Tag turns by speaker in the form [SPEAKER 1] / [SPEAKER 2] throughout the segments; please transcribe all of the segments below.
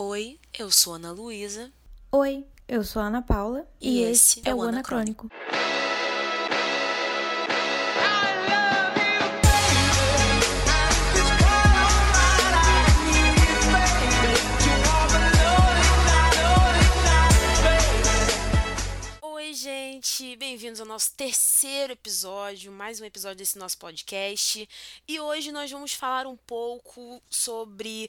[SPEAKER 1] Oi, eu sou Ana Luísa.
[SPEAKER 2] Oi, eu sou Ana Paula.
[SPEAKER 1] E esse é o
[SPEAKER 2] Anacrônico.
[SPEAKER 1] Oi, gente, bem-vindos ao nosso terceiro episódio, mais um episódio desse nosso podcast. E hoje nós vamos falar um pouco sobre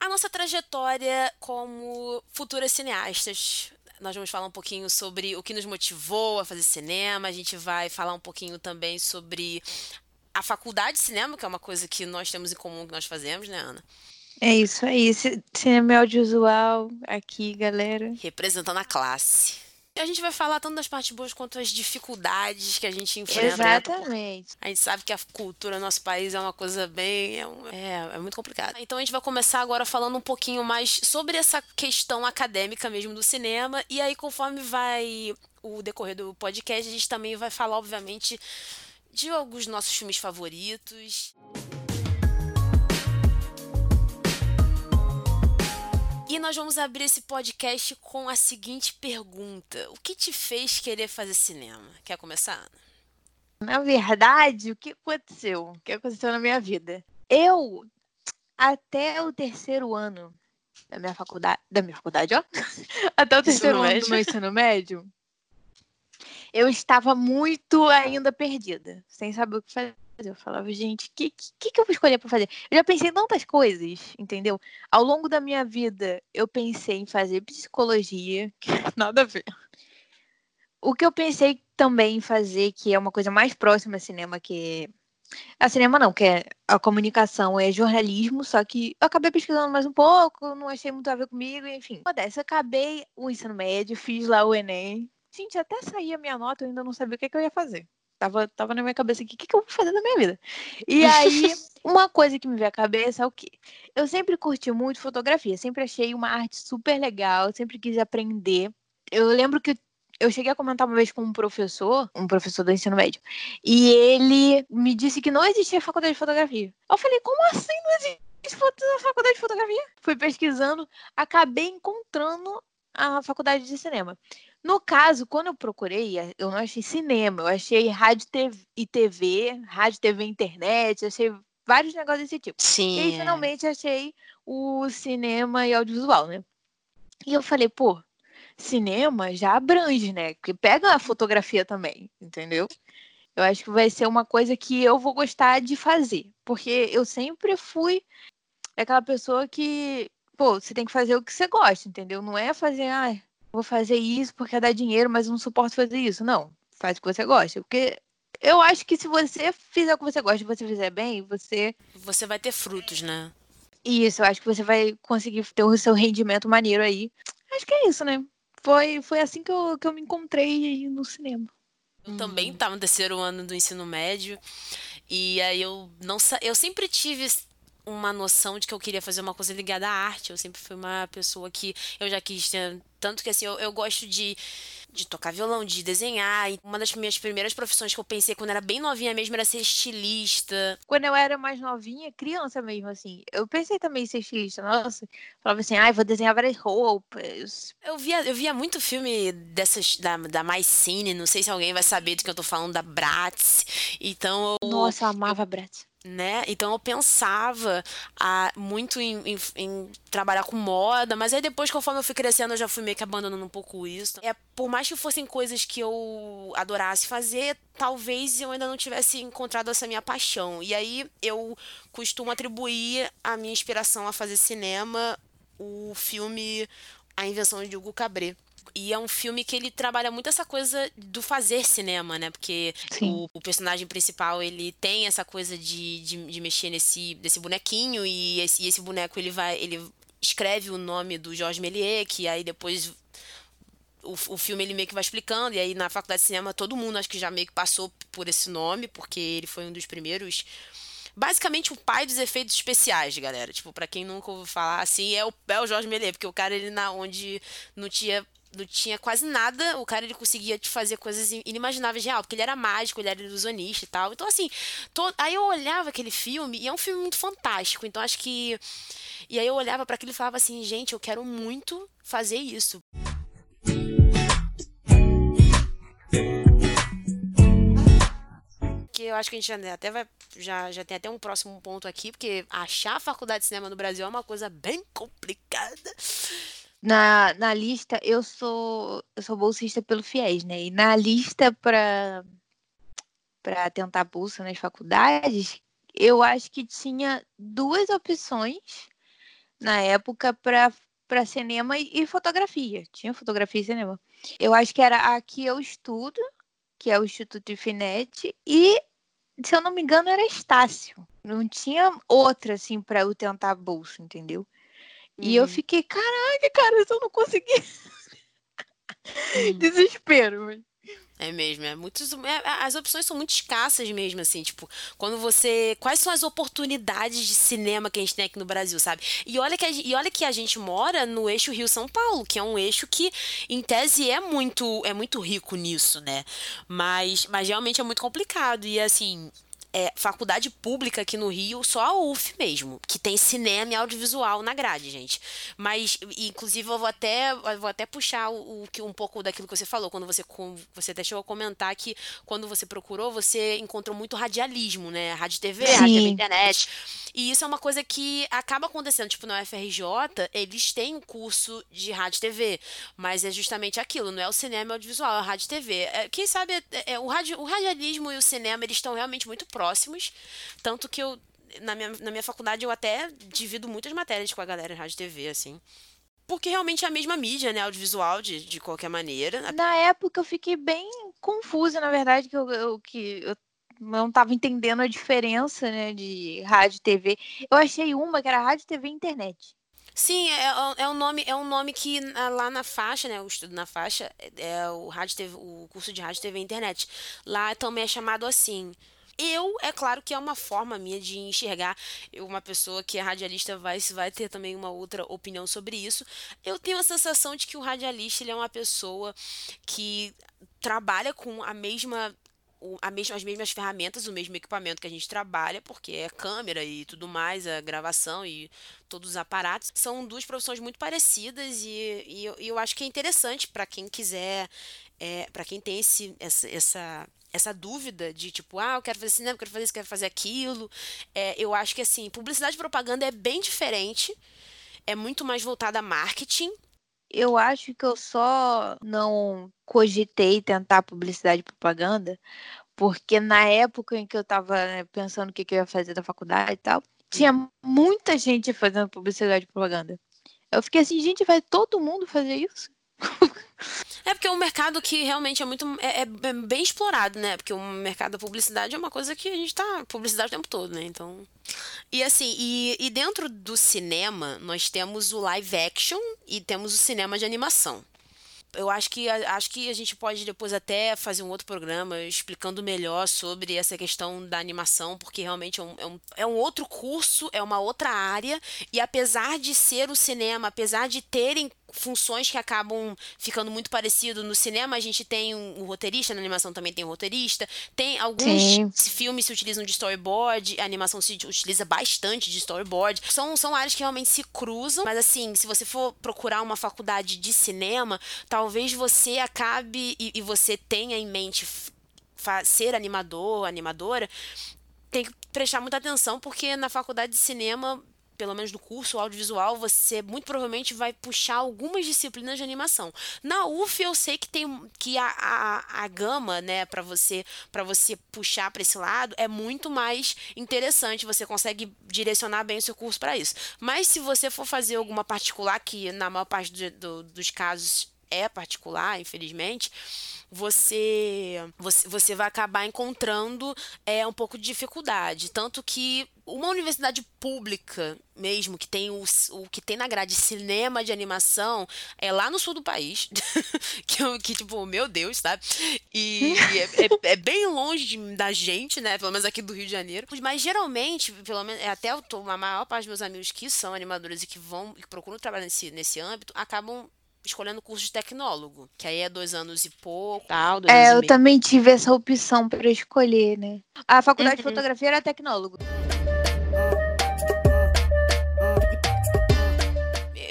[SPEAKER 1] a nossa trajetória como futuras cineastas. Nós vamos falar um pouquinho sobre o que nos motivou a fazer cinema, a gente vai falar um pouquinho também sobre a faculdade de cinema, que é uma coisa que nós temos em comum que nós fazemos, né, Ana?
[SPEAKER 2] É isso aí, ci- cinema e audiovisual aqui, galera.
[SPEAKER 1] Representando a classe. A gente vai falar tanto das partes boas quanto as dificuldades que a gente enfrenta.
[SPEAKER 2] Exatamente.
[SPEAKER 1] A gente sabe que a cultura do nosso país é uma coisa bem. É, um- é, é muito complicado. Então a gente vai começar agora falando um pouquinho mais sobre essa questão acadêmica mesmo do cinema. E aí, conforme vai o decorrer do podcast, a gente também vai falar, obviamente, de alguns nossos filmes favoritos. E nós vamos abrir esse podcast com a seguinte pergunta: O que te fez querer fazer cinema? Quer começar, Ana?
[SPEAKER 2] Na verdade, o que aconteceu? O que aconteceu na minha vida? Eu, até o terceiro ano da minha faculdade, da minha faculdade, ó, até o terceiro ano
[SPEAKER 1] médio.
[SPEAKER 2] do meu ensino médio, eu estava muito ainda perdida, sem saber o que fazer. Eu falava, gente, o que, que, que eu vou escolher para fazer? Eu já pensei em tantas coisas, entendeu? Ao longo da minha vida, eu pensei em fazer psicologia, que nada a ver. O que eu pensei também em fazer, que é uma coisa mais próxima a cinema, que a cinema não, que é a comunicação, é jornalismo, só que eu acabei pesquisando mais um pouco, não achei muito a ver comigo, enfim. Uma acabei o ensino médio, fiz lá o Enem. Gente, até sair a minha nota, eu ainda não sabia o que, que eu ia fazer. Tava, tava na minha cabeça aqui, o que, que eu vou fazer na minha vida? E aí, uma coisa que me veio à cabeça é o quê? Eu sempre curti muito fotografia, sempre achei uma arte super legal, sempre quis aprender. Eu lembro que eu cheguei a comentar uma vez com um professor, um professor do ensino médio, e ele me disse que não existia faculdade de fotografia. Eu falei, como assim não existe faculdade de fotografia? Fui pesquisando, acabei encontrando a faculdade de cinema. No caso, quando eu procurei, eu não achei cinema, eu achei rádio TV e TV, rádio, TV internet, achei vários negócios desse tipo.
[SPEAKER 1] Sim.
[SPEAKER 2] E aí, finalmente, achei o cinema e audiovisual, né? E eu falei, pô, cinema já abrange, né? Porque pega a fotografia também, entendeu? Eu acho que vai ser uma coisa que eu vou gostar de fazer. Porque eu sempre fui aquela pessoa que, pô, você tem que fazer o que você gosta, entendeu? Não é fazer, ah, vou fazer isso porque dá dinheiro, mas eu não suporto fazer isso. Não, faz o que você gosta. Porque eu acho que se você fizer o que você gosta e você fizer bem, você
[SPEAKER 1] Você vai ter frutos, né?
[SPEAKER 2] isso, eu acho que você vai conseguir ter o seu rendimento maneiro aí. Acho que é isso, né? Foi, foi assim que eu, que eu me encontrei aí no cinema.
[SPEAKER 1] Eu também estava no terceiro ano do ensino médio e aí eu não sa... eu sempre tive uma noção de que eu queria fazer uma coisa ligada à arte. Eu sempre fui uma pessoa que eu já quis ter... tanto que assim eu, eu gosto de de tocar violão, de desenhar. E Uma das minhas primeiras profissões que eu pensei quando era bem novinha mesmo era ser estilista.
[SPEAKER 2] Quando eu era mais novinha, criança mesmo, assim, eu pensei também em ser estilista. Nossa, falava assim, ai, vou desenhar várias roupas.
[SPEAKER 1] Eu via, eu via muito filme dessas da, da Mais Cine, não sei se alguém vai saber do que eu tô falando, da Bratz. Então eu,
[SPEAKER 2] Nossa, eu amava Bratz.
[SPEAKER 1] Né? Então eu pensava ah, muito em, em- em trabalhar com moda, mas aí depois, conforme eu fui crescendo, eu já fui meio que abandonando um pouco isso. É, por mais que fossem coisas que eu adorasse fazer, talvez eu ainda não tivesse encontrado essa minha paixão. E aí eu costumo atribuir a minha inspiração a fazer cinema o filme A Invenção de Hugo Cabret. E é um filme que ele trabalha muito essa coisa do fazer cinema, né? Porque o, o personagem principal, ele tem essa coisa de, de, de mexer nesse, nesse bonequinho e esse, e esse boneco, ele vai... Ele escreve o nome do Georges Méliès, que aí depois o, o filme ele meio que vai explicando, e aí na faculdade de cinema todo mundo acho que já meio que passou por esse nome, porque ele foi um dos primeiros. Basicamente o pai dos efeitos especiais, galera. Tipo, pra quem nunca ouviu falar assim, é o, é o Jorge Méliès, porque o cara ele na onde não tinha não tinha quase nada, o cara ele conseguia te fazer coisas inimagináveis real, porque ele era mágico, ele era ilusionista e tal. Então, assim, to... aí eu olhava aquele filme, e é um filme muito fantástico, então acho que. E aí eu olhava para aquilo e falava assim, gente, eu quero muito fazer isso. Que eu acho que a gente já, até vai, já, já tem até um próximo ponto aqui, porque achar a faculdade de cinema no Brasil é uma coisa bem complicada.
[SPEAKER 2] Na, na lista, eu sou eu sou bolsista pelo FIES, né? E na lista para para tentar bolsa nas faculdades, eu acho que tinha duas opções na época para para cinema e fotografia. Tinha fotografia e cinema. Eu acho que era a que eu estudo, que é o Instituto de Finete, e, se eu não me engano, era Estácio. Não tinha outra, assim, para eu tentar bolsa, entendeu? E eu uhum. fiquei, caraca, cara, eu não consegui. Uhum. Desespero.
[SPEAKER 1] É mesmo, é muitos. É, as opções são muito escassas mesmo, assim, tipo, quando você. Quais são as oportunidades de cinema que a gente tem aqui no Brasil, sabe? E olha que a, e olha que a gente mora no eixo Rio-São Paulo, que é um eixo que, em tese, é muito, é muito rico nisso, né? Mas, mas realmente é muito complicado. E assim, é, faculdade pública aqui no Rio, só a UF mesmo, que tem cinema e audiovisual na grade, gente. Mas, inclusive, eu vou até, eu vou até puxar o, o, um pouco daquilo que você falou, quando você, você até chegou a comentar que quando você procurou, você encontrou muito radialismo, né? Rádio TV, Sim. rádio TV internet. E isso é uma coisa que acaba acontecendo, tipo, na UFRJ, eles têm um curso de rádio TV, mas é justamente aquilo, não é o cinema e o audiovisual, é a rádio TV. É, quem sabe, é, é, o, radio, o radialismo e o cinema, eles estão realmente muito próximos, tanto que eu, na minha, na minha faculdade, eu até divido muitas matérias com a galera de rádio e TV, assim. Porque realmente é a mesma mídia, né? Audiovisual, de, de qualquer maneira.
[SPEAKER 2] Na época eu fiquei bem confusa, na verdade, que eu, eu que eu não estava entendendo a diferença né, de rádio e TV. Eu achei uma que era rádio, TV e internet.
[SPEAKER 1] Sim, é, é, é um nome, é um nome que lá na faixa, né, o estudo na faixa, é, é o rádio TV, o curso de rádio, TV e internet. Lá também é chamado assim. Eu, é claro que é uma forma minha de enxergar. Uma pessoa que é radialista vai, vai ter também uma outra opinião sobre isso. Eu tenho a sensação de que o radialista ele é uma pessoa que trabalha com a mesma mesma, as mesmas ferramentas, o mesmo equipamento que a gente trabalha, porque é câmera e tudo mais, a gravação e todos os aparatos. São duas profissões muito parecidas e, e, eu, e eu acho que é interessante para quem quiser, é, para quem tem esse, essa, essa, essa dúvida de tipo, ah, eu quero fazer cinema, eu quero fazer isso, quero fazer aquilo. É, eu acho que assim, publicidade e propaganda é bem diferente, é muito mais voltada a marketing
[SPEAKER 2] eu acho que eu só não cogitei tentar publicidade e propaganda, porque na época em que eu estava né, pensando o que, que eu ia fazer da faculdade e tal, tinha muita gente fazendo publicidade e propaganda. Eu fiquei assim, gente, vai todo mundo fazer isso?
[SPEAKER 1] É porque é um mercado que realmente é muito. É, é, bem explorado, né? Porque o mercado da publicidade é uma coisa que a gente tá. Publicidade o tempo todo, né? Então. E assim, e, e dentro do cinema, nós temos o live action e temos o cinema de animação eu acho que, acho que a gente pode depois até fazer um outro programa explicando melhor sobre essa questão da animação, porque realmente é um, é um, é um outro curso, é uma outra área, e apesar de ser o cinema, apesar de terem funções que acabam ficando muito parecido. No cinema a gente tem um, um roteirista, na animação também tem um roteirista. Tem alguns Sim. filmes se utilizam de storyboard, a animação se utiliza bastante de storyboard. São, são áreas que realmente se cruzam, mas assim, se você for procurar uma faculdade de cinema, talvez você acabe e, e você tenha em mente ser animador, animadora, tem que prestar muita atenção, porque na faculdade de cinema pelo menos do curso audiovisual, você muito provavelmente vai puxar algumas disciplinas de animação. Na UF eu sei que tem que a, a, a gama, né, para você para você puxar para esse lado é muito mais interessante, você consegue direcionar bem o seu curso para isso. Mas se você for fazer alguma particular, que na maior parte do, do, dos casos é particular, infelizmente, você, você, você vai acabar encontrando é, um pouco de dificuldade. Tanto que uma universidade pública mesmo, que tem o, o que tem na grade cinema de animação, é lá no sul do país. que, que, tipo, meu Deus, sabe? E, é, é, é, bem longe da gente, né? Pelo menos aqui do Rio de Janeiro. Mas geralmente, pelo menos, é até a maior parte dos meus amigos que são animadores e que vão, que procuram trabalhar nesse, nesse âmbito, acabam escolhendo curso de tecnólogo, que aí é dois anos e pouco.
[SPEAKER 2] Tal, dois é, eu meio. também tive essa opção para escolher, né? A faculdade uhum. de fotografia era tecnólogo.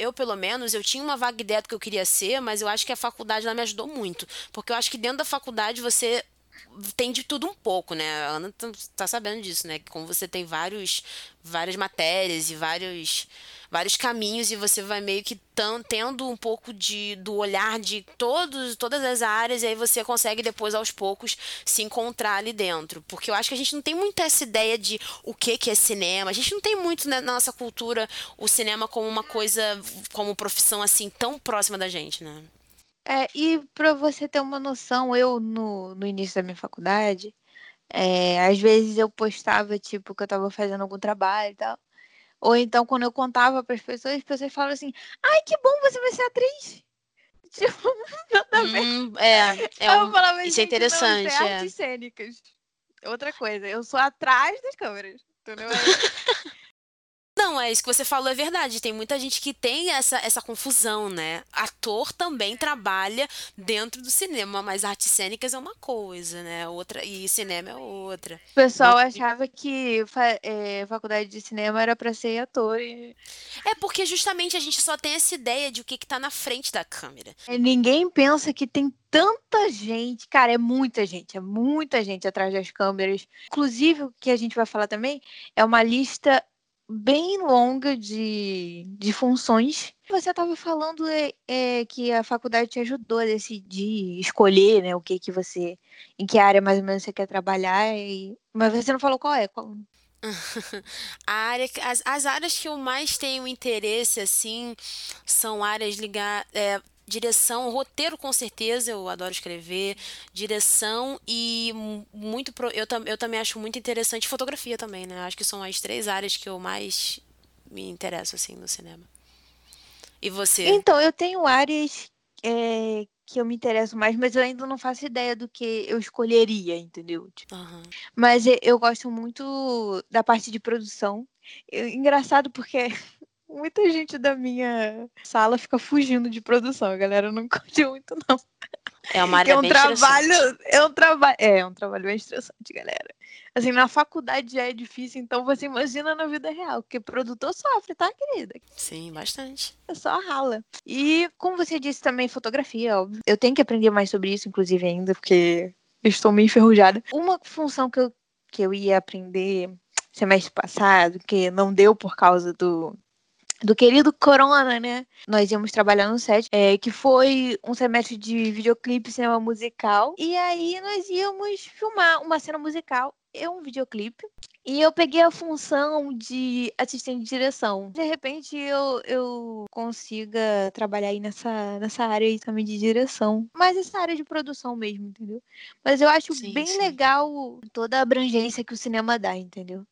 [SPEAKER 1] eu, pelo menos, eu tinha uma vaga ideia do que eu queria ser, mas eu acho que a faculdade lá me ajudou muito. Porque eu acho que dentro da faculdade você tem de tudo um pouco, né? A Ana tá, tá sabendo disso, né? Como você tem vários, várias matérias e vários vários caminhos e você vai meio que tão, tendo um pouco de, do olhar de todos, todas as áreas e aí você consegue depois aos poucos se encontrar ali dentro. Porque eu acho que a gente não tem muito essa ideia de o que, que é cinema. A gente não tem muito né, na nossa cultura o cinema como uma coisa, como profissão assim tão próxima da gente, né?
[SPEAKER 2] É, e para você ter uma noção, eu no, no início da minha faculdade, é, às vezes eu postava, tipo, que eu estava fazendo algum trabalho e tal. Ou então, quando eu contava para as pessoas, as pessoas falavam assim: ai, que bom, você vai ser atriz.
[SPEAKER 1] Tipo, nada hum, É, é um, falava, isso é interessante. Não, isso é,
[SPEAKER 2] é artes cênicas. Outra coisa, eu sou atrás das câmeras. Entendeu?
[SPEAKER 1] Não, é isso que você falou, é verdade. Tem muita gente que tem essa, essa confusão, né? Ator também trabalha dentro do cinema, mas artes cênicas é uma coisa, né? Outra, e cinema é outra.
[SPEAKER 2] O pessoal achava que é, faculdade de cinema era para ser ator. E...
[SPEAKER 1] É porque justamente a gente só tem essa ideia de o que, que tá na frente da câmera.
[SPEAKER 2] É, ninguém pensa que tem tanta gente, cara, é muita gente, é muita gente atrás das câmeras. Inclusive, o que a gente vai falar também é uma lista bem longa de, de funções. Você estava falando é, é, que a faculdade te ajudou a decidir, escolher, né, o que que você, em que área mais ou menos você quer trabalhar, e... mas você não falou qual é. Qual...
[SPEAKER 1] a área, as, as áreas que eu mais tenho interesse, assim, são áreas ligadas, é, direção, roteiro com certeza, eu adoro escrever, direção e muito pro, eu, eu também acho muito interessante fotografia também, né? Acho que são as três áreas que eu mais me interesso assim no cinema. E você?
[SPEAKER 2] Então, eu tenho áreas é, que eu me interesso mais, mas eu ainda não faço ideia do que eu escolheria, entendeu? Uhum. Mas eu gosto muito da parte de produção. Eu, engraçado porque muita gente da minha sala fica fugindo de produção. A galera não curte muito, não.
[SPEAKER 1] É uma área é um bem
[SPEAKER 2] trabalho, é um trabalho, é, é um trabalho bem estressante, galera. Assim, na faculdade já é difícil, então você imagina na vida real, porque produtor sofre, tá, querida?
[SPEAKER 1] Sim, bastante.
[SPEAKER 2] É só rala. E como você disse também, fotografia, óbvio. Eu tenho que aprender mais sobre isso, inclusive, ainda, porque estou meio enferrujada. Uma função que eu, que eu ia aprender semestre passado, que não deu por causa do, do querido Corona, né? Nós íamos trabalhar no set, é, que foi um semestre de videoclipe, cinema musical. E aí nós íamos filmar uma cena musical e um videoclipe. E eu peguei a função de assistente de direção. De repente eu, eu consiga trabalhar aí nessa, nessa área aí também de direção. Mas essa área de produção mesmo, entendeu? Mas eu acho sim, bem sim. legal toda a abrangência que o cinema dá, entendeu?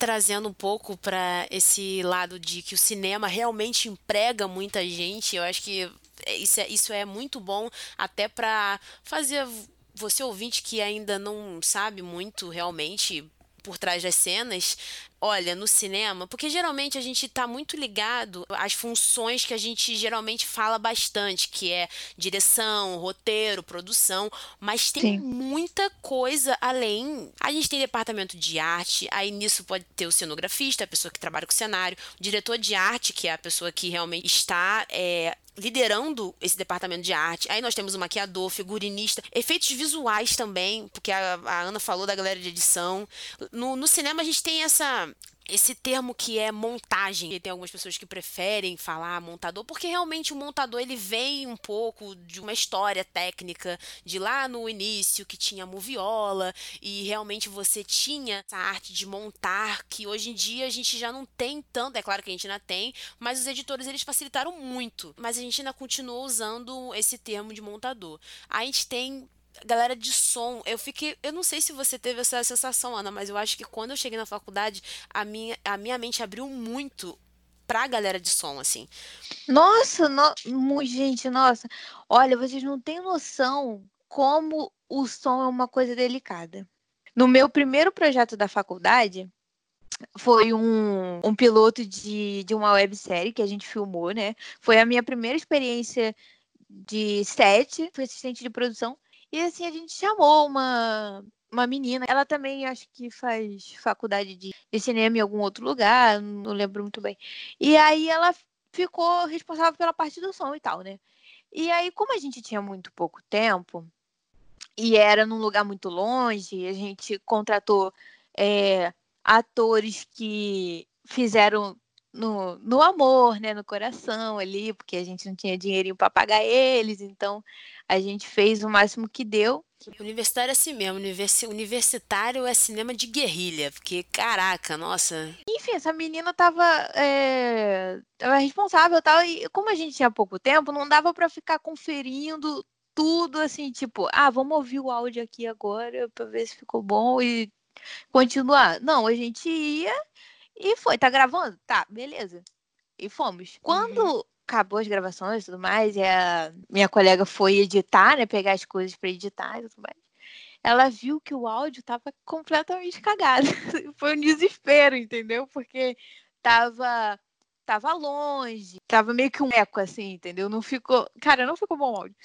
[SPEAKER 1] Trazendo um pouco para esse lado de que o cinema realmente emprega muita gente, eu acho que isso é, isso é muito bom até para fazer você ouvinte que ainda não sabe muito realmente por trás das cenas, olha, no cinema, porque geralmente a gente está muito ligado às funções que a gente geralmente fala bastante, que é direção, roteiro, produção, mas tem Sim. muita coisa além. A gente tem departamento de arte, aí nisso pode ter o cenografista, a pessoa que trabalha com o cenário, o diretor de arte, que é a pessoa que realmente está é, liderando esse departamento de arte. Aí nós temos o maquiador, figurinista, efeitos visuais também, porque a, a Ana falou da galera de edição. No, no cinema a gente tem essa esse termo que é montagem. Tem algumas pessoas que preferem falar montador, porque realmente o montador ele vem um pouco de uma história técnica de lá no início que tinha moviola e realmente você tinha essa arte de montar que hoje em dia a gente já não tem tanto, é claro que a gente ainda tem, mas os editores eles facilitaram muito, mas a gente ainda continua usando esse termo de montador. A gente tem galera de som, eu fiquei. Eu não sei se você teve essa sensação, Ana, mas eu acho que quando eu cheguei na faculdade, a minha, a minha mente abriu muito pra galera de som, assim.
[SPEAKER 2] Nossa, no, gente, nossa. Olha, vocês não têm noção como o som é uma coisa delicada. No meu primeiro projeto da faculdade, foi um, um piloto de, de uma websérie que a gente filmou, né? Foi a minha primeira experiência de set, fui assistente de produção. E assim, a gente chamou uma, uma menina, ela também acho que faz faculdade de, de cinema em algum outro lugar, não lembro muito bem. E aí ela ficou responsável pela parte do som e tal, né? E aí, como a gente tinha muito pouco tempo, e era num lugar muito longe, a gente contratou é, atores que fizeram no, no amor, né, no coração ali, porque a gente não tinha dinheirinho para pagar eles, então a gente fez o máximo que deu.
[SPEAKER 1] Universitário é assim mesmo, universi universitário é cinema de guerrilha, porque caraca, nossa.
[SPEAKER 2] Enfim, essa menina tava, é, tava responsável tal, e como a gente tinha pouco tempo, não dava para ficar conferindo tudo assim, tipo, ah, vamos ouvir o áudio aqui agora para ver se ficou bom e continuar. Não, a gente ia e foi. Tá gravando? Tá, beleza. E fomos. Quando uhum. acabou as gravações e tudo mais, e a minha colega foi editar, né? Pegar as coisas para editar e tudo mais. Ela viu que o áudio tava completamente cagado. foi um desespero, entendeu? Porque tava tava longe, tava meio que um eco assim, entendeu? Não ficou, cara, não ficou bom o áudio.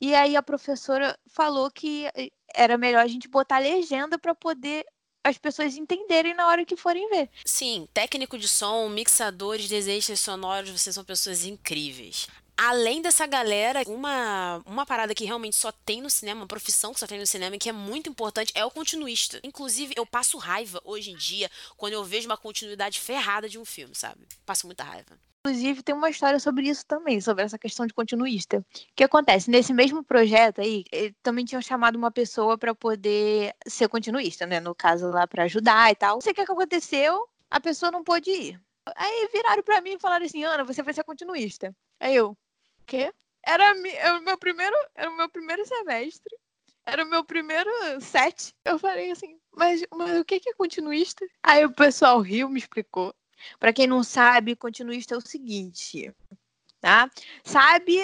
[SPEAKER 2] E aí a professora falou que era melhor a gente botar legenda para poder as pessoas entenderem na hora que forem ver.
[SPEAKER 1] Sim, técnico de som, mixadores, desenhos sonoros, vocês são pessoas incríveis. Além dessa galera, uma, uma parada que realmente só tem no cinema, uma profissão que só tem no cinema que é muito importante é o continuista. Inclusive, eu passo raiva hoje em dia quando eu vejo uma continuidade ferrada de um filme, sabe? Passo muita raiva.
[SPEAKER 2] Inclusive, tem uma história sobre isso também, sobre essa questão de continuista. O que acontece? Nesse mesmo projeto aí, também tinham chamado uma pessoa para poder ser continuista, né? No caso lá, para ajudar e tal. Não sei o que aconteceu, a pessoa não pôde ir. Aí viraram para mim e falaram assim: Ana, você vai ser continuista. Aí eu, quê? Era, era o meu primeiro, era o meu primeiro semestre. Era o meu primeiro set. Eu falei assim, mas, mas o que é continuista? Aí o pessoal riu, me explicou. Para quem não sabe, continuista é o seguinte, tá? Sabe?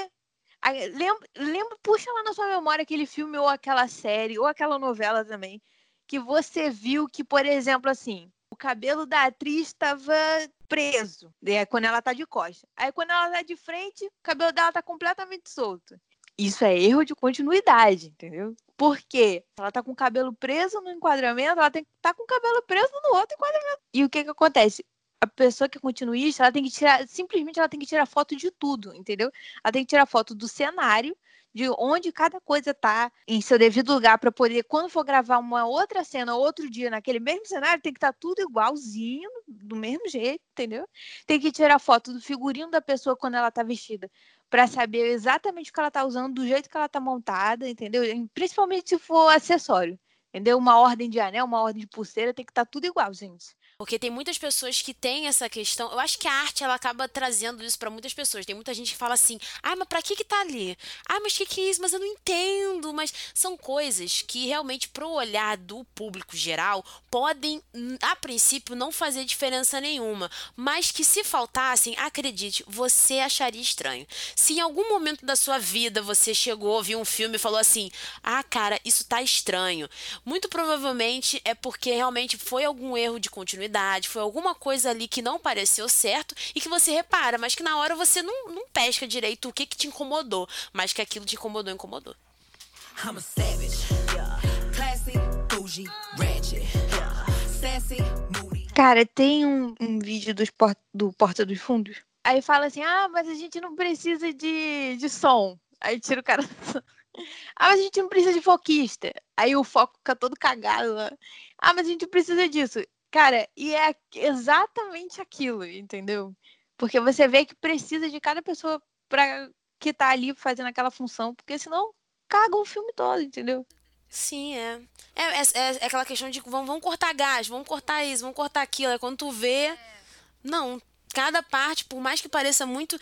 [SPEAKER 2] Lembra, lembra, puxa lá na sua memória aquele filme ou aquela série ou aquela novela também que você viu que, por exemplo, assim, cabelo da atriz estava preso, né, quando ela tá de costas. Aí quando ela tá de frente, o cabelo dela tá completamente solto. Isso é erro de continuidade, entendeu? Porque ela tá com o cabelo preso no enquadramento, ela tem que tá com o cabelo preso no outro enquadramento. E o que que acontece? a pessoa que é continuista, ela tem que tirar, simplesmente ela tem que tirar foto de tudo, entendeu? Ela tem que tirar foto do cenário, de onde cada coisa tá em seu devido lugar para poder, quando for gravar uma outra cena outro dia naquele mesmo cenário, tem que estar tá tudo igualzinho, do mesmo jeito, entendeu? Tem que tirar foto do figurino da pessoa quando ela tá vestida, para saber exatamente o que ela tá usando, do jeito que ela tá montada, entendeu? Principalmente se for acessório, entendeu? Uma ordem de anel, uma ordem de pulseira, tem que estar tá tudo igual, gente.
[SPEAKER 1] Porque tem muitas pessoas que têm essa questão. Eu acho que a arte ela acaba trazendo isso para muitas pessoas. Tem muita gente que fala assim: "Ah, mas para que que tá ali? Ah, mas que que é isso? Mas eu não entendo". Mas são coisas que realmente pro olhar do público geral podem a princípio não fazer diferença nenhuma, mas que se faltassem, acredite, você acharia estranho. Se em algum momento da sua vida você chegou, viu um filme e falou assim: "Ah, cara, isso tá estranho". Muito provavelmente é porque realmente foi algum erro de continuidade foi alguma coisa ali que não pareceu certo e que você repara, mas que na hora você não, não pesca direito o que, que te incomodou, mas que aquilo te incomodou, incomodou. I'm a savage, yeah. Classy,
[SPEAKER 2] bougie, ratchet, yeah. Sassy, moody. Cara, tem um, um vídeo dos por, do Porta dos Fundos. Aí fala assim: ah, mas a gente não precisa de, de som. Aí tira o cara. Ah, mas a gente não precisa de foquista. Aí o foco fica todo cagado lá. Ah, mas a gente precisa disso. Cara, e é exatamente aquilo, entendeu? Porque você vê que precisa de cada pessoa para que tá ali fazendo aquela função, porque senão caga o filme todo, entendeu?
[SPEAKER 1] Sim, é. É, é, é, é aquela questão de vamos, vamos cortar gás, vamos cortar isso, vamos cortar aquilo. É quando tu vê. É. Não, cada parte, por mais que pareça muito.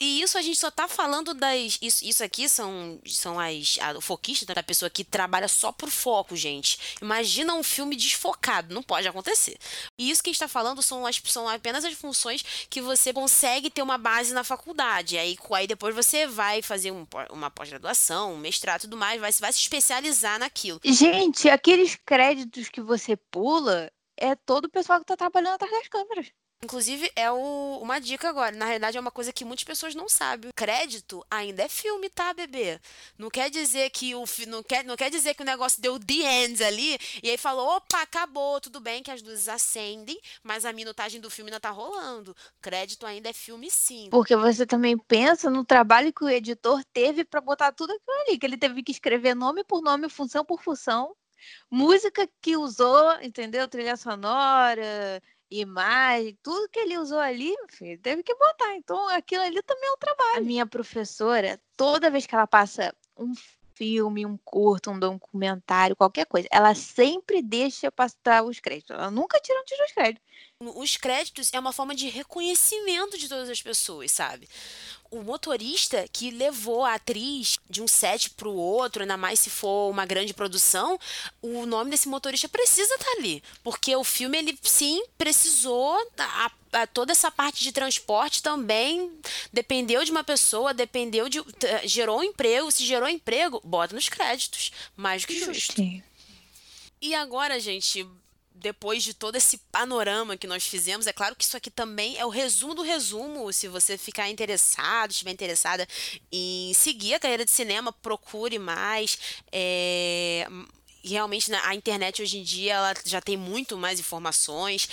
[SPEAKER 1] E isso a gente só tá falando das. Isso, isso aqui são, são as. A, o foquista da pessoa que trabalha só por foco, gente. Imagina um filme desfocado. Não pode acontecer. E isso que a gente tá falando são, as, são apenas as funções que você consegue ter uma base na faculdade. Aí, aí depois você vai fazer um, uma pós-graduação, um mestrado e tudo mais, vai, vai se especializar naquilo.
[SPEAKER 2] Gente, aqueles créditos que você pula é todo o pessoal que tá trabalhando atrás das câmeras.
[SPEAKER 1] Inclusive, é o, uma dica agora. Na realidade, é uma coisa que muitas pessoas não sabem. Crédito ainda é filme, tá, bebê? Não quer dizer que o não quer, não quer dizer que o negócio deu the end ali e aí falou, opa, acabou, tudo bem que as luzes acendem, mas a minutagem do filme ainda tá rolando. Crédito ainda é filme sim.
[SPEAKER 2] Porque você também pensa no trabalho que o editor teve para botar tudo aquilo ali, que ele teve que escrever nome por nome, função por função, música que usou, entendeu? Trilha sonora, imagem, tudo que ele usou ali, filho, teve que botar. Então, aquilo ali também é um trabalho. A minha professora, toda vez que ela passa um filme, um curto, um documentário, qualquer coisa, ela sempre deixa passar os créditos. Ela nunca tira antes dos créditos.
[SPEAKER 1] Os créditos é uma forma de reconhecimento de todas as pessoas, sabe? o motorista que levou a atriz de um set para o outro, ainda mais se for uma grande produção, o nome desse motorista precisa estar tá ali. Porque o filme, ele sim precisou. A, a, toda essa parte de transporte também dependeu de uma pessoa, dependeu de. gerou um emprego. Se gerou emprego, bota nos créditos. Mais do que justo. Sim. E agora, gente, depois de todo esse panorama que nós fizemos, é claro que isso aqui também é o resumo do resumo. Se você ficar interessado, estiver interessada em seguir a carreira de cinema, procure mais. É realmente né, a internet hoje em dia ela já tem muito mais informações.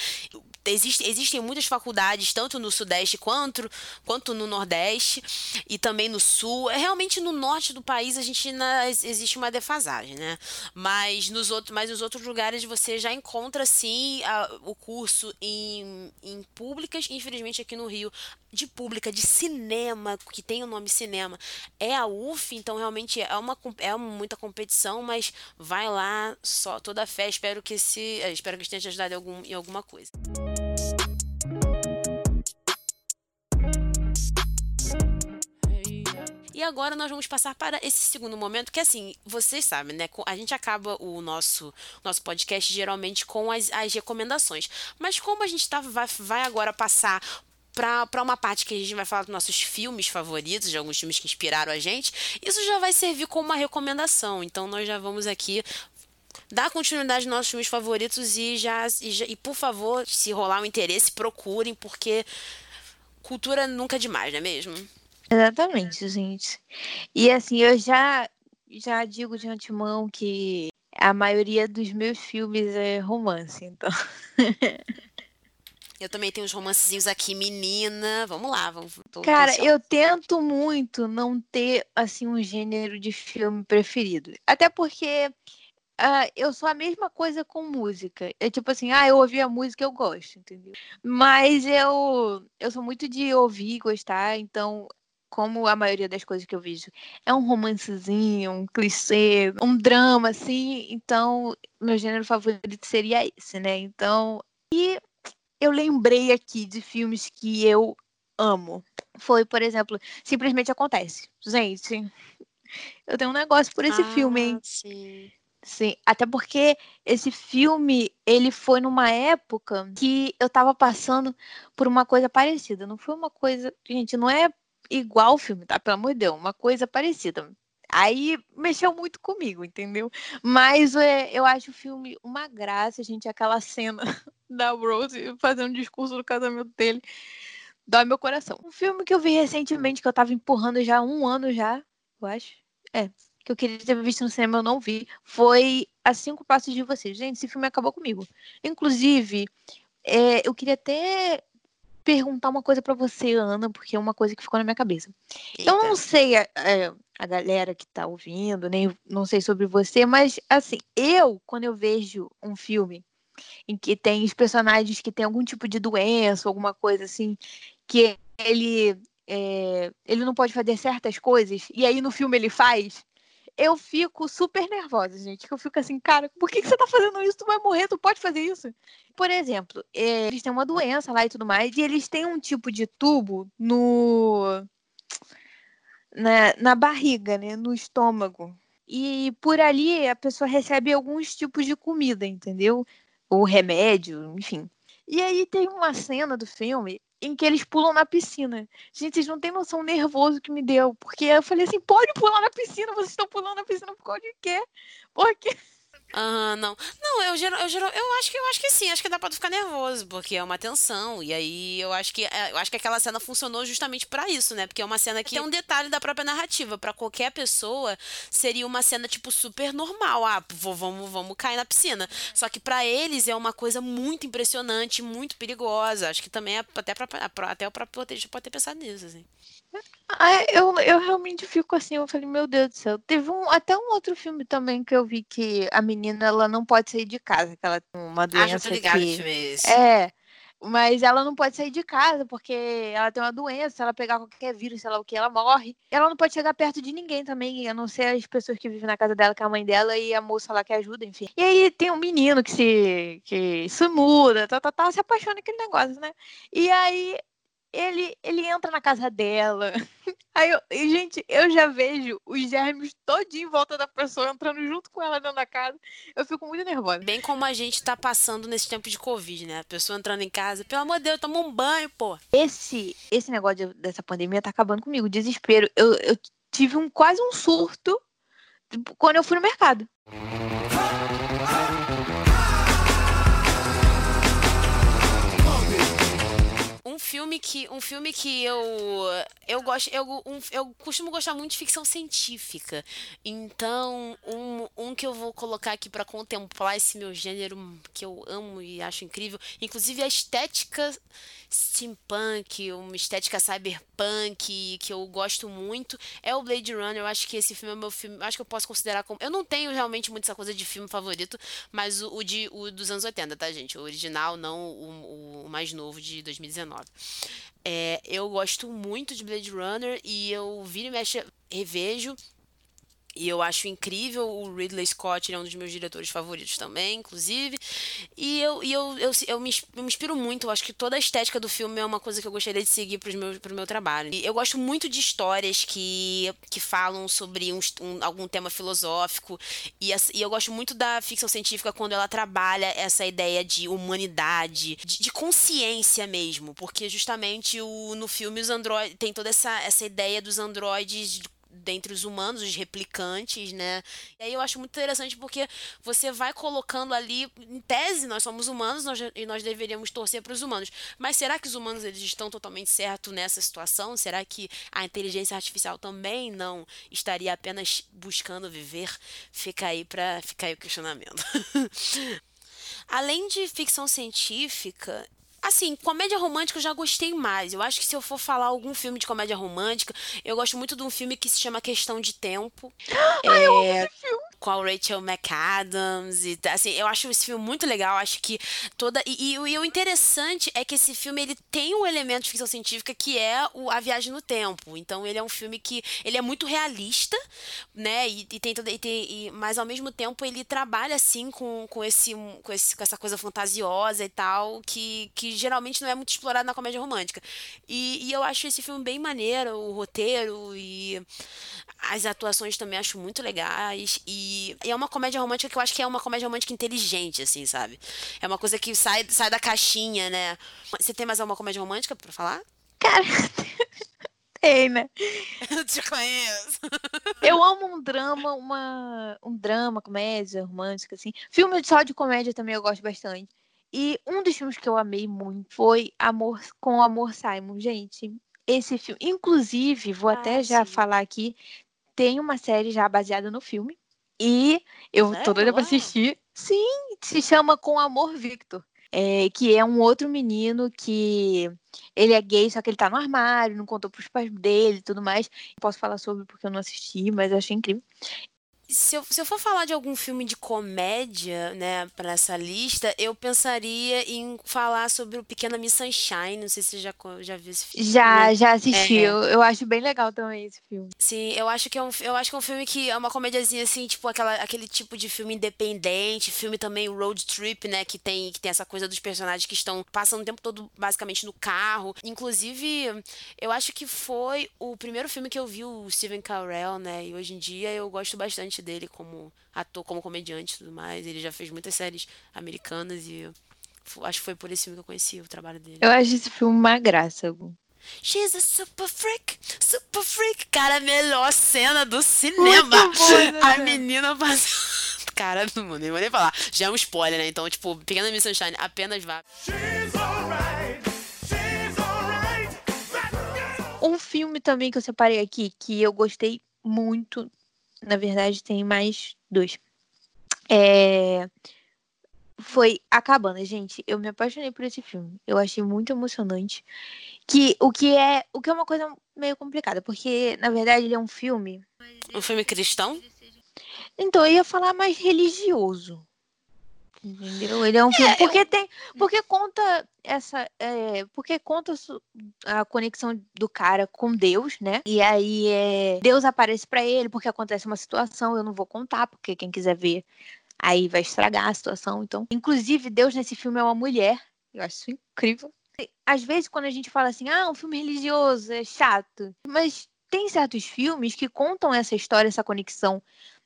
[SPEAKER 1] Existe, existem muitas faculdades, tanto no Sudeste quanto, quanto no Nordeste e também no Sul. É, realmente no norte do país a gente na, existe uma defasagem, né? Mas nos, outros, mas nos outros lugares você já encontra sim a, o curso em, em públicas. Infelizmente aqui no Rio de pública, de cinema, que tem o nome cinema, é a UF, então realmente é uma é muita competição, mas vai lá, só toda a fé, espero que se, eh, espero que tenha te ajudado em, algum, em alguma coisa. E agora nós vamos passar para esse segundo momento, que assim, vocês sabem, né? A gente acaba o nosso, nosso podcast geralmente com as, as recomendações. Mas como a gente tá, vai, vai agora passar para uma parte que a gente vai falar dos nossos filmes favoritos, de alguns filmes que inspiraram a gente, isso já vai servir como uma recomendação. Então nós já vamos aqui dar continuidade aos nossos filmes favoritos e já, e já e por favor, se rolar um interesse, procurem, porque cultura nunca é demais, não é mesmo?
[SPEAKER 2] Exatamente, gente. E assim, eu já já digo de antemão que a maioria dos meus filmes é romance, então.
[SPEAKER 1] Eu também tenho uns romancezinhos aqui, menina. Vamos lá, vamos.
[SPEAKER 2] Tô, Cara, tô eu tento muito não ter assim um gênero de filme preferido. Até porque uh, eu sou a mesma coisa com música. É tipo assim, ah, eu ouvi a música, eu gosto, entendeu? Mas eu eu sou muito de ouvir e gostar, então como a maioria das coisas que eu vejo é um romancezinho, um clichê, um drama, assim, então meu gênero favorito seria esse, né? Então, e eu lembrei aqui de filmes que eu amo. Foi, por exemplo, Simplesmente Acontece. Gente, eu tenho um negócio por esse ah, filme, hein?
[SPEAKER 1] Sim.
[SPEAKER 2] Sim, até porque esse filme, ele foi numa época que eu tava passando por uma coisa parecida. Não foi uma coisa. Gente, não é igual o filme, tá? Pelo amor de Deus, uma coisa parecida. Aí mexeu muito comigo, entendeu? Mas é, eu acho o filme uma graça, gente. Aquela cena da Rose fazendo um discurso do casamento dele dói meu coração. Um filme que eu vi recentemente, que eu tava empurrando já há um ano já, eu acho. É, que eu queria ter visto no cinema, eu não vi. Foi A Cinco Passos de Você. Gente, esse filme acabou comigo. Inclusive, é, eu queria até perguntar uma coisa para você, Ana, porque é uma coisa que ficou na minha cabeça. Eita. Eu não sei a, a, é, a, galera que tá ouvindo, nem não sei sobre você, mas assim, eu, quando eu vejo um filme em que tem os personagens que têm algum tipo de doença, alguma coisa assim, que ele, é, ele não pode fazer certas coisas, e aí no filme ele faz, eu fico super nervosa, gente. Eu fico assim, cara, por que, que você tá fazendo isso? Tu vai morrer, tu pode fazer isso? Por exemplo, eh, eles têm uma doença lá e tudo mais, e eles têm um tipo de tubo no. Na, na barriga, né? No estômago. E por ali a pessoa recebe alguns tipos de comida, entendeu? Ou remédio, enfim. E aí tem uma cena do filme em que eles pulam na piscina. Gente, vocês não têm noção nervoso que me deu. Porque eu falei assim, pode pular na piscina, vocês estão pulando na piscina por causa de quê? Porque
[SPEAKER 1] Aham, não. Não, eu, geral, eu, geral, eu acho que eu acho que sim, acho que dá pra tu ficar nervoso, porque é uma tensão. E aí eu acho que é, eu acho que aquela cena funcionou justamente pra isso, né? Porque é uma cena que é um detalhe da própria narrativa. Pra qualquer pessoa, seria uma cena, tipo, super normal. Ah, vou- vamos, vamos cair na piscina. Só que pra eles é uma coisa muito impressionante, muito perigosa. Acho que também é até, pra- até o próprio roteirista pode ter pensado nisso, assim.
[SPEAKER 2] Ah, eu, eu realmente fico assim, eu falei, meu Deus do céu. Teve um, até um outro filme também que eu vi que a menina ela não pode sair de casa, que ela tem uma
[SPEAKER 1] Ah, já
[SPEAKER 2] doença
[SPEAKER 1] tô ligada que é esse.
[SPEAKER 2] É, mas ela não pode sair de casa porque ela tem uma doença, se ela pegar qualquer vírus, sei lá o que, ela morre. Ela não pode chegar perto de ninguém também, a não ser as pessoas que vivem na casa dela, que é a mãe dela e a moça lá que ajuda, enfim. E aí tem um menino que se, que se muda, tá, tá, tá, se apaixona aquele negócio, né? E aí ele, ele entra na casa dela. Aí, eu, e, gente, eu já vejo os germes todinho em volta da pessoa entrando junto com ela dentro da casa. Eu fico muito nervosa.
[SPEAKER 1] Bem como a gente tá passando nesse tempo de Covid, né? A pessoa entrando em casa, pelo amor de Deus, toma um banho, pô.
[SPEAKER 2] Esse, esse negócio de- dessa pandemia tá acabando comigo. Desespero. Eu, eu tive um, quase um surto tipo, quando eu fui no mercado.
[SPEAKER 1] Filme que, um filme que eu eu gosto, eu, um- eu costumo gostar muito de ficção científica. Então, um, um que eu vou colocar aqui pra contemplar esse meu gênero que eu amo e acho incrível, inclusive a estética steampunk, uma estética cyberpunk que eu gosto muito, é o Blade Runner. Eu acho que esse filme é meu filme, acho que eu posso considerar como, eu não tenho realmente muito essa coisa de filme favorito, mas o, o de o dos anos 80, tá, gente? O original, não o, o mais novo de 2019. É, eu gosto muito de Blade Runner e eu viro e mexe, revejo. E eu acho incrível o Ridley Scott, ele é um dos meus diretores favoritos também, inclusive. E eu, e eu, eu, eu, me, eu me inspiro muito, eu acho que toda a estética do filme é uma coisa que eu gostaria de seguir meus, pro meu trabalho. E eu gosto muito de histórias que, que falam sobre um, um- algum tema filosófico. E, e eu gosto muito da ficção científica quando ela trabalha essa ideia de humanidade, de, de consciência mesmo. Porque justamente o, no filme os androides tem toda essa, essa ideia dos androides dentre os humanos, os replicantes, né? E aí eu acho muito interessante porque você vai colocando ali, em tese, nós somos humanos nós- e nós deveríamos torcer para os humanos. Mas será que os humanos eles estão totalmente certos nessa situação? Será que a inteligência artificial também não estaria apenas buscando viver? Fica aí para ficar aí o questionamento. Além de ficção científica, assim, comédia romântica eu já gostei mais. Eu acho que se eu for falar algum filme de comédia romântica, eu gosto muito de um filme que se chama Questão de Tempo. É, com a Rachel McAdams e assim, eu acho esse filme muito legal, acho que toda e, e o- e o interessante é que esse filme ele tem um elemento de ficção científica que é o, a viagem no tempo. Então ele é um filme que ele é muito realista, né? E, e tem toda e tem, e- mas ao mesmo tempo ele trabalha assim com, com esse com esse com essa coisa fantasiosa e tal que, que geralmente não é muito explorado na comédia romântica. E, e eu acho esse filme bem maneiro, o roteiro e as atuações também acho muito legais. E, e é uma comédia romântica que eu acho que é uma comédia romântica inteligente, assim, sabe? É uma coisa que sai, sai da caixinha, né? Você tem mais alguma comédia romântica pra falar?
[SPEAKER 2] Cara, tem, né?
[SPEAKER 1] Eu te conheço.
[SPEAKER 2] Eu amo um drama, uma, um drama, comédia romântica, assim. Filme só de comédia também eu gosto bastante. E um dos filmes que eu amei muito foi Amor com Amor Simon. Gente, esse filme. Inclusive, vou até
[SPEAKER 1] Ah,
[SPEAKER 2] já
[SPEAKER 1] sim.
[SPEAKER 2] falar aqui, tem uma série já baseada no filme. E eu tô doida pra assistir. Sim, se chama Com Amor Victor. É, que é um outro menino que ele é gay, só que ele tá no armário, não contou pros pais dele e tudo mais. Posso falar sobre porque eu não assisti, mas eu achei incrível.
[SPEAKER 1] Se eu, se eu for falar de algum filme de comédia, né, pra essa lista, eu pensaria em falar sobre o Pequena Miss Sunshine. Não sei se você já, já viu esse filme.
[SPEAKER 2] Já, já assisti.
[SPEAKER 1] É.
[SPEAKER 2] Eu, eu acho bem legal também esse filme.
[SPEAKER 1] Sim, eu acho que é um, eu acho que é um filme que é uma comediazinha assim, tipo aquela, aquele tipo de filme independente, filme também road trip, né, que tem que tem essa coisa dos personagens que estão passando o tempo todo basicamente no carro. Inclusive, eu acho que foi o primeiro filme que eu vi o Steven Carell, né? E hoje em dia eu gosto bastante dele como ator, como comediante e tudo mais. Ele já fez muitas séries americanas e acho que foi por esse filme que eu conheci o trabalho dele.
[SPEAKER 2] Eu acho esse filme uma graça.
[SPEAKER 1] She's a super freak, super freak. Cara, a melhor cena do cinema.
[SPEAKER 2] Muito boa essa
[SPEAKER 1] a menina passando. cara, não vou nem, vou nem falar. Já é um spoiler, né? Então, tipo, Pequena Miss Sunshine, apenas vá.
[SPEAKER 2] Um filme também que eu separei aqui, que eu gostei muito. Na verdade, tem mais dois. É... Foi A Cabana, gente. Eu me apaixonei por esse filme. Eu achei muito emocionante. Que o que é, o que é uma coisa meio complicada, porque na verdade ele é um filme.
[SPEAKER 1] Um filme cristão?
[SPEAKER 2] Então eu ia falar mais religioso. Entendeu? Ele é um filme. É, porque tem. Porque conta essa. É, porque conta a conexão do cara com Deus, né? E aí é, Deus aparece para ele porque acontece uma situação. Eu não vou contar, porque quem quiser ver aí vai estragar a situação. Então, inclusive, Deus nesse filme é uma mulher. Eu acho isso incrível. Às vezes, quando a gente fala assim, ah, um filme religioso é chato. Mas tem certos filmes que contam essa história, essa conexão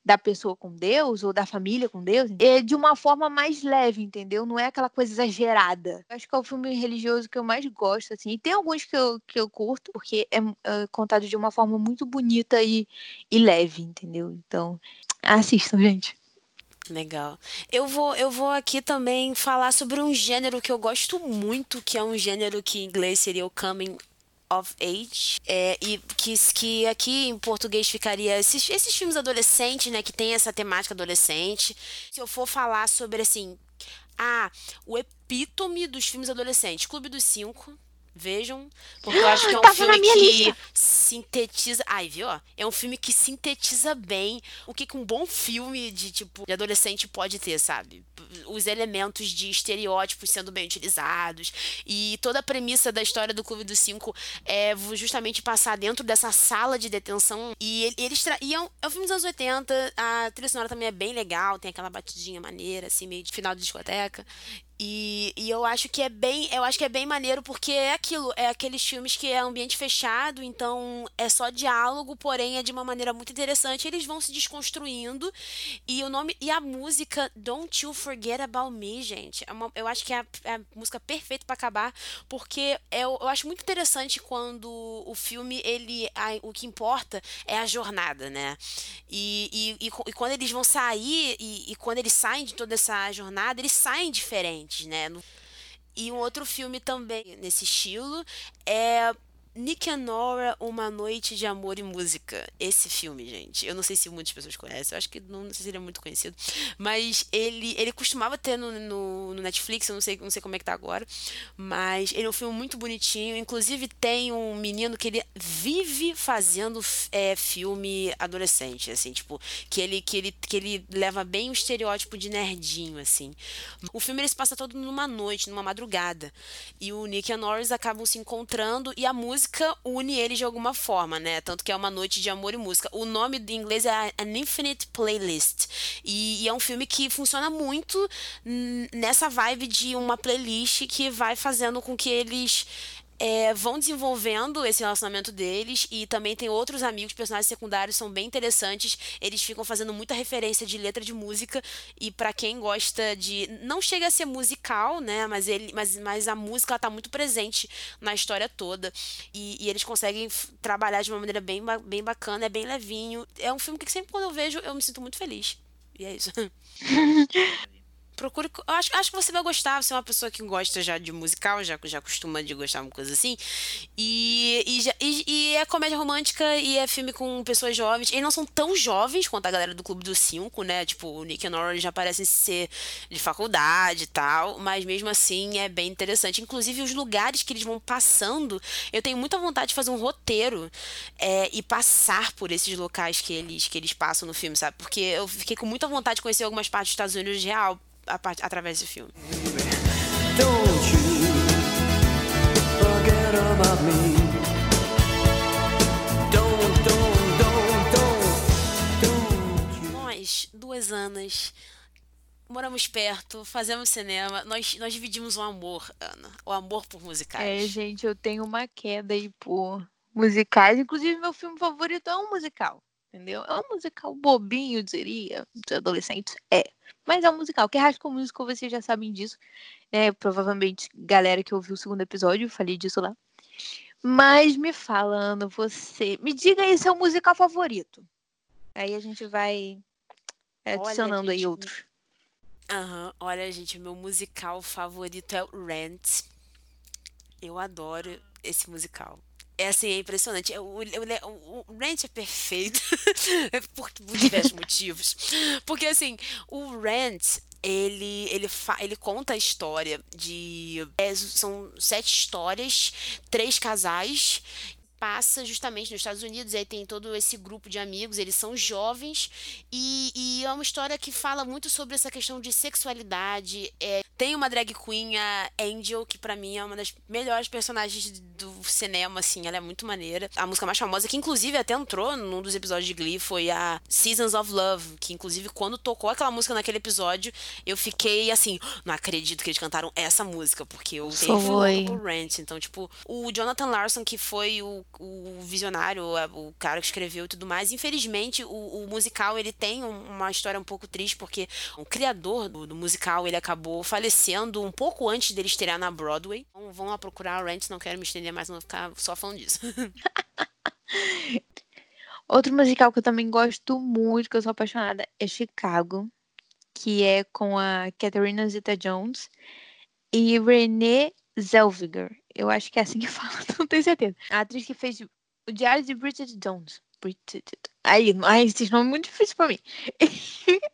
[SPEAKER 2] da pessoa com Deus ou da família com Deus é de uma forma mais leve, entendeu? Não é aquela coisa exagerada. Acho que é o filme religioso que eu mais gosto, assim. E tem alguns que eu, que eu curto, porque é, é contado de uma forma muito bonita e, e leve, entendeu? Então, assistam, gente.
[SPEAKER 1] Legal. Eu vou, eu vou aqui também falar sobre um gênero que eu gosto muito, que é um gênero que em inglês seria o coming of Age, é, e que, que aqui em português ficaria esses, esses filmes adolescentes, né, que tem essa temática adolescente. Se eu for falar sobre, assim, ah, o epítome dos filmes adolescentes, Clube dos Cinco, Vejam, porque eu acho que é um filme que lista. sintetiza. Ai, viu? É um filme que sintetiza bem o que, que um bom filme de tipo de adolescente pode ter, sabe? Os elementos de estereótipos sendo bem utilizados. E toda a premissa da história do Clube dos Cinco é justamente passar dentro dessa sala de detenção. E eles tra... e é, um, é um filme dos anos 80, a trilha sonora também é bem legal, tem aquela batidinha maneira, assim, meio de final de discoteca. E, e, eu acho que é bem, eu acho que é bem maneiro porque é aquilo, é aqueles filmes que é ambiente fechado, então é só diálogo, porém é de uma maneira muito interessante. Eles vão se desconstruindo e o nome e a música Don't You Forget About Me, gente, é uma, eu acho que é a, é a música perfeita para acabar porque é, eu acho muito interessante quando o filme ele, a, o que importa é a jornada, né? E, e, e, e quando eles vão sair e, e quando eles saem de toda essa jornada, eles saem né? E um outro filme também nesse estilo é Nick and Nora, Uma Noite de Amor e Música. Esse filme, gente. Eu não sei se muitas pessoas conhecem, eu acho que não, não sei se ele é muito conhecido. Mas ele, ele costumava ter no, no, no, Netflix, eu não sei, não sei como é que tá agora. Mas ele é um filme muito bonitinho. Inclusive, tem um menino que ele vive fazendo é, filme adolescente, assim, tipo, que ele, que, ele, que ele leva bem o estereótipo de nerdinho, assim. O filme ele se passa todo numa noite, numa madrugada. E o Nick e a Norris acabam se encontrando e a música música une eles de alguma forma, né? Tanto que é uma noite de amor e música. O nome em inglês é An Infinite Playlist. E, e é um filme que funciona muito nessa vibe de uma playlist que vai fazendo com que eles é, vão desenvolvendo esse relacionamento deles e também tem outros amigos, personagens secundários são bem interessantes. Eles ficam fazendo muita referência de letra de música e para quem gosta de não chega a ser musical, né? Mas ele, mas, mas a música está muito presente na história toda e, e, eles conseguem trabalhar de uma maneira bem, bem bacana, é bem levinho. É um filme que sempre quando eu vejo eu me sinto muito feliz. E é isso. procure. Acho, acho que você vai gostar. Você é uma pessoa que gosta já de musical, já, já costuma de gostar de uma coisa assim. E, e, e, e, é comédia romântica e é filme com pessoas jovens. Eles não são tão jovens quanto a galera do Clube dos Cinco, né? Tipo, o Nick e Nora já parecem ser de faculdade e tal. Mas mesmo assim é bem interessante. Inclusive, os lugares que eles vão passando, eu tenho muita vontade de fazer um roteiro é, e passar por esses locais que eles, que eles passam no filme, sabe? Porque eu fiquei com muita vontade de conhecer algumas partes dos Estados Unidos real a part, através do filme. Nós, duas anos, moramos perto, fazemos cinema, nós, nós dividimos o amor, Ana. O amor por musicais.
[SPEAKER 2] É, gente, eu tenho uma queda aí por musicais. Inclusive, meu filme favorito é um musical. Entendeu? É um musical bobinho, diria, dos adolescentes. É. Mas é um musical. Que High School Musical, vocês já sabem disso. Né? Provavelmente, galera que ouviu o segundo episódio, falei disso lá. Mas me falando, você. Me diga aí seu musical favorito. Aí a gente vai adicionando
[SPEAKER 1] Olha,
[SPEAKER 2] aí
[SPEAKER 1] gente,
[SPEAKER 2] outros.
[SPEAKER 1] Aham, Olha, gente, meu musical favorito é o Rent. Eu adoro esse musical. É assim, é impressionante. É, O, o, o, o Rent é perfeito por, por diversos motivos. Porque assim, o Rent, ele, ele, fa- ele conta a história de. é, são sete histórias, três casais. Passa justamente nos Estados Unidos, aí tem todo esse grupo de amigos, eles são jovens, e, e é uma história que fala muito sobre essa questão de sexualidade. É, tem uma drag queen, a Angel, que pra mim é uma das melhores personagens do cinema, assim, ela é muito maneira. A música mais famosa, que inclusive até entrou num dos episódios de Glee, foi a Seasons of Love, que inclusive quando tocou aquela música naquele episódio, eu fiquei assim, não acredito que eles cantaram essa música, porque eu tenho o Rant. Então, tipo, o Jonathan Larson, que foi o, o visionário, a- o cara que escreveu e tudo mais, infelizmente, o, o musical, ele tem um- uma história um pouco triste, porque o criador do, do musical, ele acabou falecendo um pouco antes dele estrear na Broadway. Então, vão lá procurar o Rant, não quero me estender mais, não vou ficar só falando disso.
[SPEAKER 2] Outro musical que eu também gosto muito, que eu sou apaixonada, é Chicago, que é com a Catherine Zeta-Jones e Renée Zellweger. Eu acho que é assim que fala, não tenho certeza. A atriz que fez o Diário de Bridget Jones. Bridget. Aí, ai, esses nomes muito difíceis pra mim.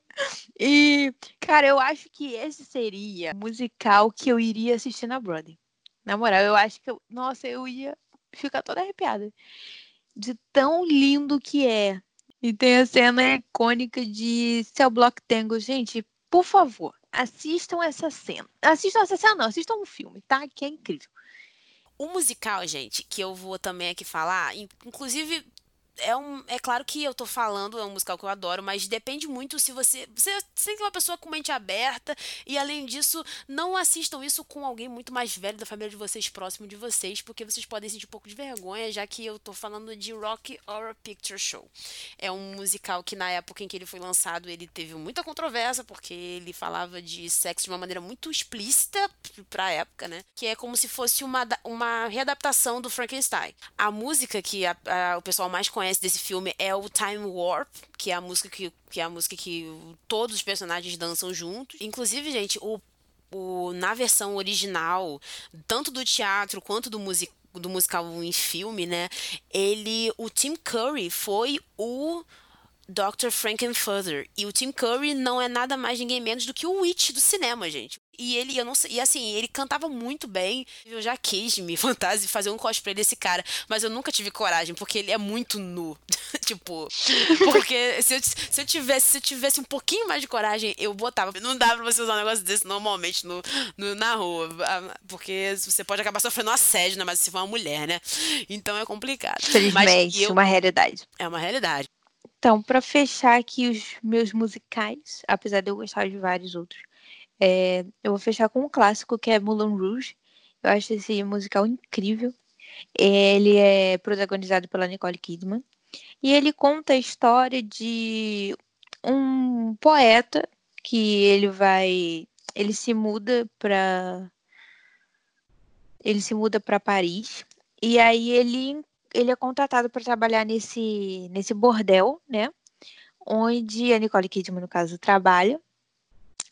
[SPEAKER 2] E, cara, eu acho que esse seria o musical que eu iria assistir na Broadway. Na moral, eu acho que eu, nossa, eu ia ficar toda arrepiada de tão lindo que é. E tem a cena icônica de Cell Block Tango. Gente, por favor, assistam essa cena. Assistam essa cena, não, assistam um filme, tá? Que é incrível.
[SPEAKER 1] O musical, gente, que eu vou também aqui falar, in- inclusive é um, é claro que eu tô falando, é um musical que eu adoro, mas depende muito se você, você, tem que ser uma pessoa com mente aberta e além disso, não assistam isso com alguém muito mais velho da família de vocês, próximo de vocês, porque vocês podem sentir um pouco de vergonha, já que eu tô falando de Rock Horror Picture Show. É um musical que na época em que ele foi lançado, ele teve muita controvérsia, porque ele falava de sexo de uma maneira muito explícita pra época, né? Que é como se fosse uma, uma readaptação do Frankenstein. A música que a- a- o pessoal mais conhece desse filme é o Time Warp, que é a música que, que é a música que todos os personagens dançam juntos. Inclusive, gente, o o, na versão original, tanto do teatro quanto do, music, do musical em filme, né? Ele, o Tim Curry foi o Dr. Frankenfurter. E o Tim Curry não é nada mais ninguém menos do que o Witch do cinema, gente. E ele, eu não sei, e assim, ele cantava muito bem. Eu já quis me fantasia fazer um cosplay desse cara, mas eu nunca tive coragem, porque ele é muito nu. tipo, porque se eu, se eu tivesse, se eu tivesse um pouquinho mais de coragem, eu botava. Não dá pra você usar um negócio desse normalmente no, no- na rua, ah, porque você pode acabar sofrendo assédio, né? Mas se for uma mulher, né? Então é complicado.
[SPEAKER 2] Felizmente,
[SPEAKER 1] eu,
[SPEAKER 2] uma realidade.
[SPEAKER 1] é uma realidade.
[SPEAKER 2] Então, pra fechar aqui os meus musicais, apesar de eu gostar de vários outros, é, eu vou fechar com um clássico que é Moulin Rouge. Eu acho esse musical incrível. Ele é protagonizado pela Nicole Kidman. E ele conta a história de um poeta que ele vai. Ele se muda para. Ele se muda para Paris. E aí ele, ele é contratado para trabalhar nesse, nesse bordel, né? Onde a Nicole Kidman, no caso, trabalha.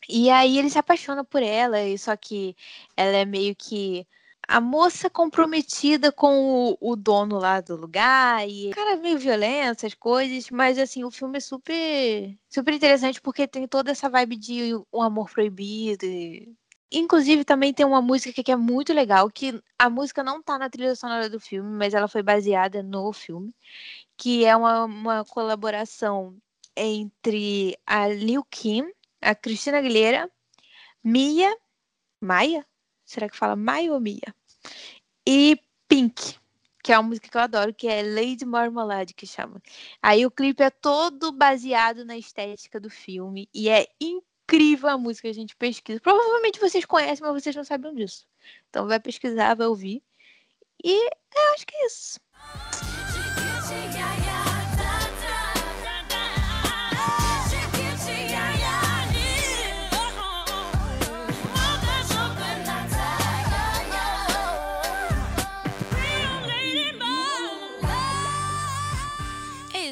[SPEAKER 2] E aí ele se apaixona por ela, e só que ela é meio que a moça comprometida com o, o dono lá do lugar, e cara é meio violento, essas coisas, mas assim, o filme é super, super interessante porque tem toda essa vibe de um amor proibido. e- Inclusive, também tem uma música que é muito legal, que a música não tá na trilha sonora do filme, mas ela foi baseada no filme, que é uma, uma colaboração entre a Lil Kim, a Cristina Aguilera, Mia, Maia? Será que fala Maia ou Mia? E Pink, que é uma música que eu adoro, que é Lady Marmalade, que chama. Aí o clipe é todo baseado na estética do filme e é incrível a música, a gente pesquisa. Provavelmente vocês conhecem, mas vocês não sabiam disso. Então vai pesquisar, vai ouvir. E eu acho que
[SPEAKER 1] é isso.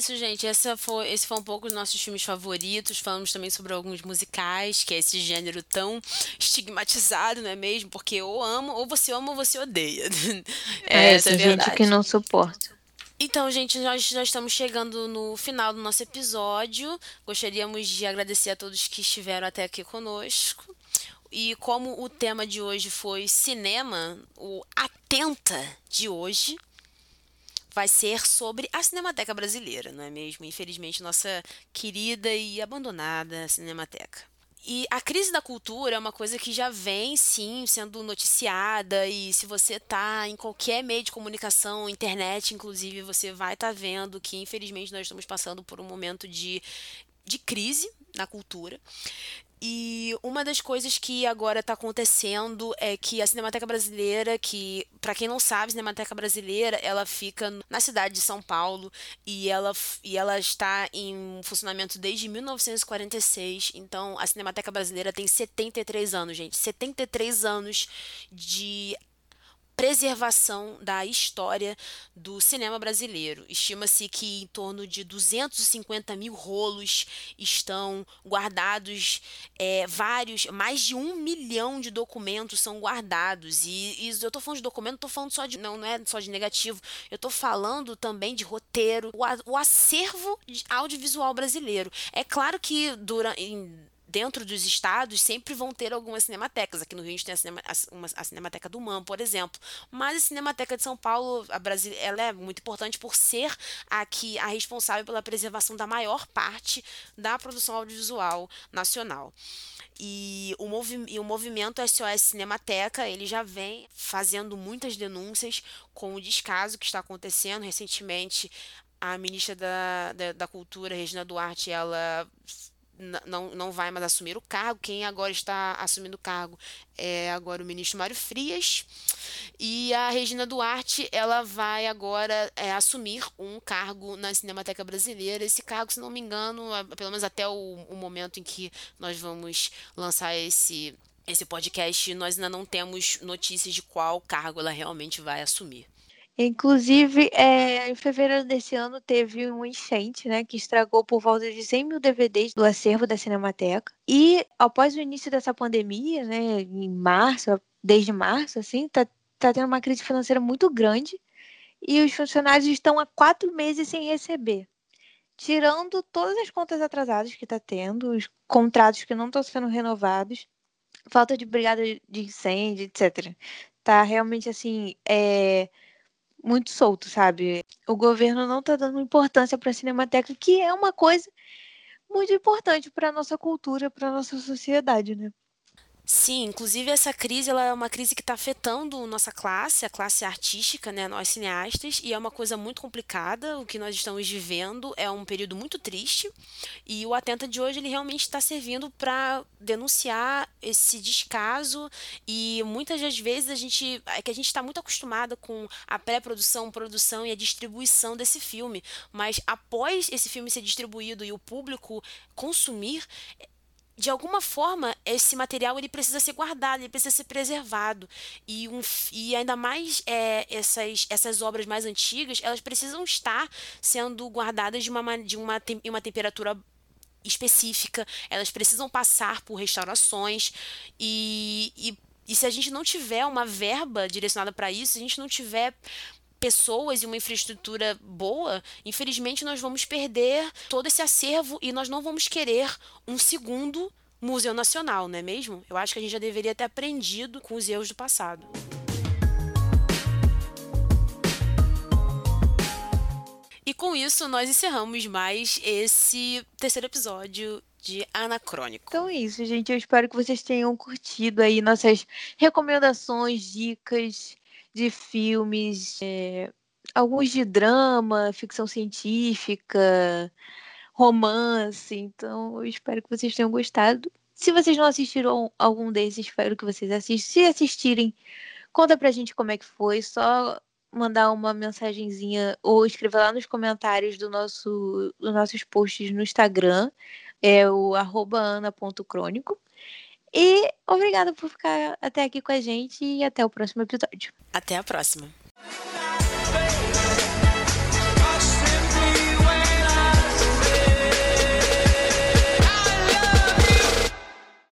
[SPEAKER 1] Isso, gente. Essa foi, esse foi um pouco os nossos filmes favoritos. Falamos também sobre alguns musicais, que é esse gênero tão estigmatizado, não é mesmo? Porque ou amo, ou você ama ou você odeia.
[SPEAKER 2] É, essa é gente que não suporta.
[SPEAKER 1] Então, gente, nós já estamos chegando no final do nosso episódio. Gostaríamos de agradecer a todos que estiveram até aqui conosco. E como o tema de hoje foi cinema, o Atenta de hoje vai ser sobre a Cinemateca Brasileira, não é mesmo? Infelizmente, nossa querida e abandonada Cinemateca. E a crise da cultura é uma coisa que já vem, sim, sendo noticiada. E se você está em qualquer meio de comunicação, internet, inclusive, você vai estar tá vendo que, infelizmente, nós estamos passando por um momento de, de crise na cultura. E uma das coisas que agora está acontecendo é que a Cinemateca Brasileira, que para quem não sabe, a Cinemateca Brasileira, ela fica na cidade de São Paulo e ela, e ela está em funcionamento desde 1946. Então, a Cinemateca Brasileira tem 73 anos, gente. 73 anos de preservação da história do cinema brasileiro. Estima-se que em torno de 250 mil rolos estão guardados, é, vários, mais de um milhão de documentos são guardados. E, e eu estou falando de documento, estou falando só de. Não, não é só de negativo, eu estou falando também de roteiro, o, o acervo audiovisual brasileiro. É claro que durante dentro dos estados sempre vão ter algumas cinematecas. Aqui no Rio a gente tem a, cinema, a, uma, a Cinemateca do MAM, por exemplo. Mas a Cinemateca de São Paulo, a Brasil, ela é muito importante por ser aqui a responsável pela preservação da maior parte da produção audiovisual nacional. E o, movi e o movimento SOS Cinemateca, ele já vem fazendo muitas denúncias com o descaso que está acontecendo. Recentemente, a ministra da, da, da Cultura, Regina Duarte, ela não, não vai mais assumir o cargo. Quem agora está assumindo o cargo é agora o ministro Mário Frias. E a Regina Duarte, ela vai agora é, assumir um cargo na Cinemateca Brasileira. Esse cargo, se não me engano, pelo menos até o, o momento em que nós vamos lançar esse, esse podcast, nós ainda não temos notícias de qual cargo ela realmente vai assumir.
[SPEAKER 2] Inclusive, é, em fevereiro desse ano teve um enchente, né, que estragou por volta de 100 mil DVDs do acervo da Cinemateca. E após o início dessa pandemia, né, em março, desde março, assim, tá, tá tendo uma crise financeira muito grande e os funcionários estão há quatro meses sem receber. Tirando todas as contas atrasadas que está tendo, os contratos que não estão sendo renovados, falta de brigada de incêndio, etc. Tá realmente assim, é, muito solto, sabe? O governo não está dando importância para a Cinemateca, que é uma coisa muito importante para a nossa cultura, para a nossa sociedade, né?
[SPEAKER 1] Sim, inclusive essa crise ela é uma crise que está afetando nossa classe, a classe artística, né, nós cineastas, e é uma coisa muito complicada. O que nós estamos vivendo é um período muito triste e o Atenta de hoje ele realmente está servindo para denunciar esse descaso e muitas das vezes a gente é que a gente está muito acostumada com a pré-produção, produção e a distribuição desse filme, mas após esse filme ser distribuído e o público consumir de alguma forma esse material ele precisa ser guardado, ele precisa ser preservado. E, um, e ainda mais é, essas, essas obras mais antigas elas precisam estar sendo guardadas de uma, de uma, uma temperatura específica, elas precisam passar por restaurações. E, e, e se a gente não tiver uma verba direcionada para isso, se a gente não tiver pessoas e uma infraestrutura boa, infelizmente nós vamos perder todo esse acervo e nós não vamos querer um segundo Museu Nacional, não é mesmo? Eu acho que a gente já deveria ter aprendido com os erros do passado. E com isso, nós encerramos mais esse terceiro episódio de Anacrônico.
[SPEAKER 2] Então é isso, gente. Eu espero que vocês tenham curtido aí nossas recomendações, dicas de filmes, é, alguns de drama, ficção científica, romance. Então, eu espero que vocês tenham gostado. Se vocês não assistiram algum desses, espero que vocês assistam. Se assistirem, conta pra gente como é que foi. Só mandar uma mensagenzinha ou escrever lá nos comentários do nosso, dos nossos posts no Instagram. É o arroba ana.crônico. E obrigada por ficar até aqui com a gente e até o próximo episódio.
[SPEAKER 1] Até a próxima.